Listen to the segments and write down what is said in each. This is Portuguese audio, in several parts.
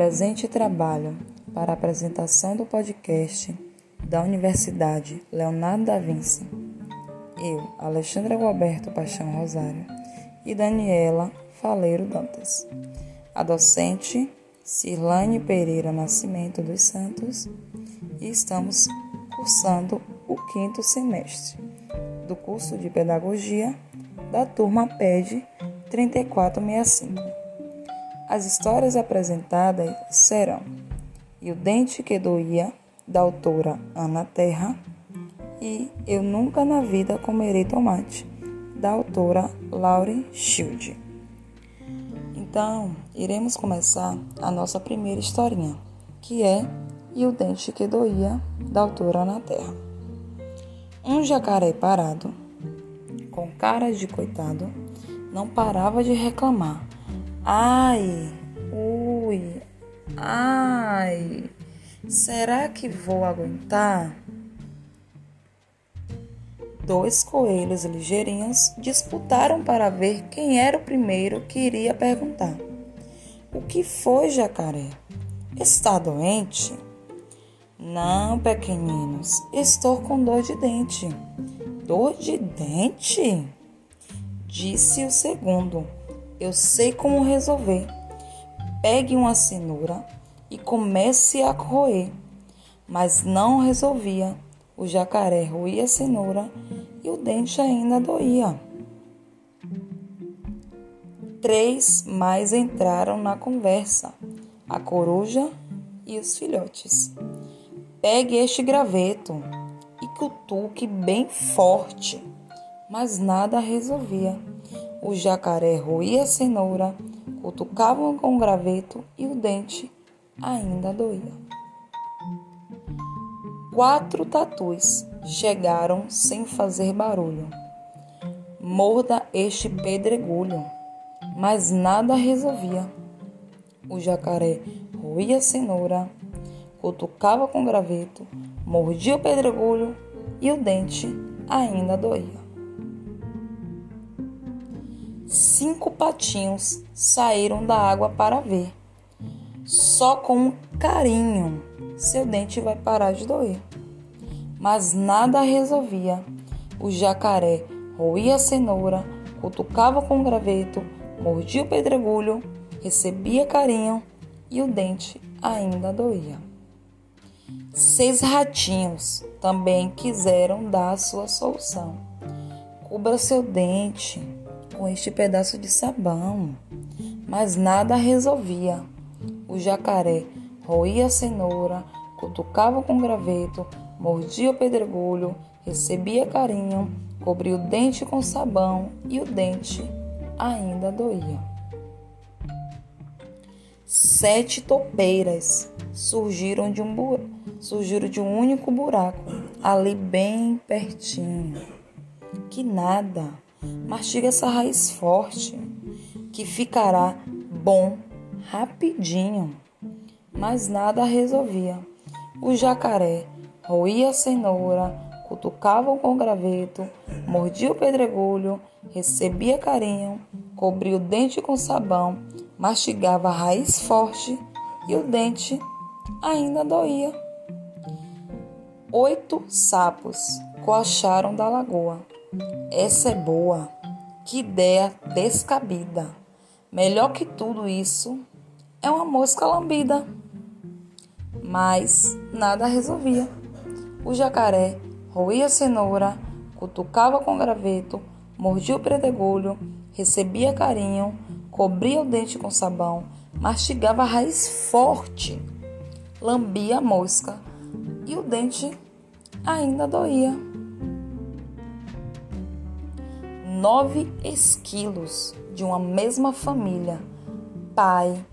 presente trabalho para a apresentação do podcast da Universidade Leonardo da Vinci, eu, Alexandra Gualberto Paixão Rosário e Daniela Faleiro Dantas. A docente Cirlane Pereira Nascimento dos Santos e estamos cursando o quinto semestre do curso de Pedagogia da turma PED 3465. As histórias apresentadas serão E o Dente que Doía, da autora Ana Terra, e Eu Nunca na Vida Comerei Tomate, da autora Lauren Shield. Então, iremos começar a nossa primeira historinha, que é E o Dente que Doía, da autora Ana Terra. Um jacaré parado, com cara de coitado, não parava de reclamar Ai, ui, ai, será que vou aguentar? Dois coelhos ligeirinhos disputaram para ver quem era o primeiro que iria perguntar. O que foi, jacaré? Está doente? Não, pequeninos, estou com dor de dente. Dor de dente? Disse o segundo eu sei como resolver. Pegue uma cenoura e comece a roer. Mas não resolvia. O jacaré roía a cenoura e o dente ainda doía. Três mais entraram na conversa: a coruja e os filhotes. Pegue este graveto e cutuque bem forte, mas nada resolvia. O jacaré roía a cenoura, cutucava com o graveto e o dente ainda doía. Quatro tatus chegaram sem fazer barulho. Morda este pedregulho, mas nada resolvia. O jacaré roía a cenoura, cutucava com o graveto, mordia o pedregulho e o dente ainda doía. Cinco patinhos saíram da água para ver. Só com um carinho seu dente vai parar de doer. Mas nada resolvia. O jacaré roía a cenoura, cutucava com o graveto, mordia o pedregulho, recebia carinho e o dente ainda doía. Seis ratinhos também quiseram dar a sua solução. Cubra seu dente, com este pedaço de sabão, mas nada resolvia. O jacaré roía a cenoura, cutucava com graveto, mordia o pedregulho, recebia carinho, cobria o dente com sabão e o dente ainda doía. Sete topeiras surgiram de um, surgiram de um único buraco, ali bem pertinho. Que nada! Mastiga essa raiz forte, que ficará bom rapidinho. Mas nada resolvia. O jacaré roía a cenoura, cutucava com graveto, mordia o pedregulho, recebia carinho, cobria o dente com sabão, mastigava a raiz forte e o dente ainda doía. Oito sapos coacharam da lagoa. Essa é boa. Que ideia descabida. Melhor que tudo isso é uma mosca lambida. Mas nada resolvia. O jacaré roía a cenoura, cutucava com graveto, mordia o predegulho, recebia carinho, cobria o dente com sabão, mastigava a raiz forte, lambia a mosca e o dente ainda doía. Nove esquilos de uma mesma família: pai,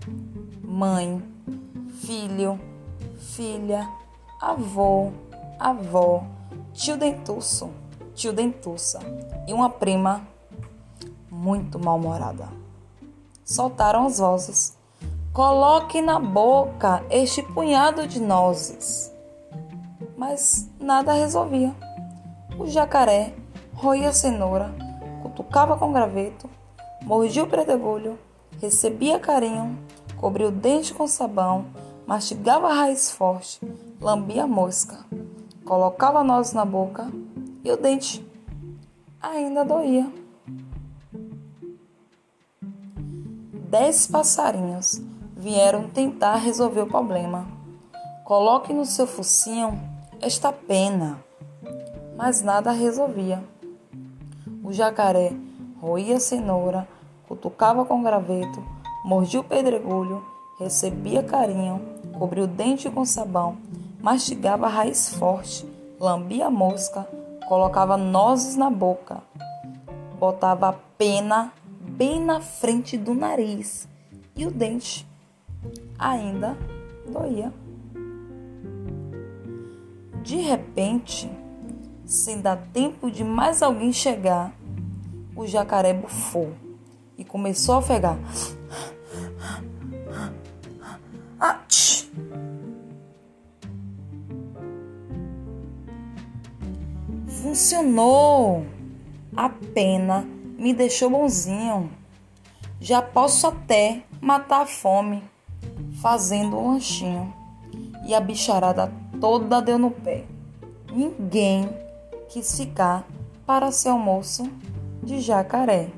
mãe, filho, filha, avô, avó, tio dentuço, tio dentuça e uma prima muito mal-humorada. Soltaram as vozes. Coloque na boca este punhado de nozes. Mas nada resolvia. O jacaré roía a cenoura cutucava com graveto, mordia o predegulho, recebia carinho, cobria o dente com sabão, mastigava a raiz forte, lambia a mosca, colocava nozes na boca e o dente ainda doía. Dez passarinhos vieram tentar resolver o problema. Coloque no seu focinho esta pena, mas nada resolvia. O jacaré roía cenoura, cutucava com graveto, mordia o pedregulho, recebia carinho, cobria o dente com sabão, mastigava a raiz forte, lambia a mosca, colocava nozes na boca, botava a pena bem na frente do nariz e o dente ainda doía. De repente, sem dar tempo de mais alguém chegar, o jacaré bufou e começou a ofegar. Funcionou! A pena me deixou bonzinho. Já posso até matar a fome fazendo um lanchinho. E a bicharada toda deu no pé. Ninguém quis ficar para ser almoço de jacaré.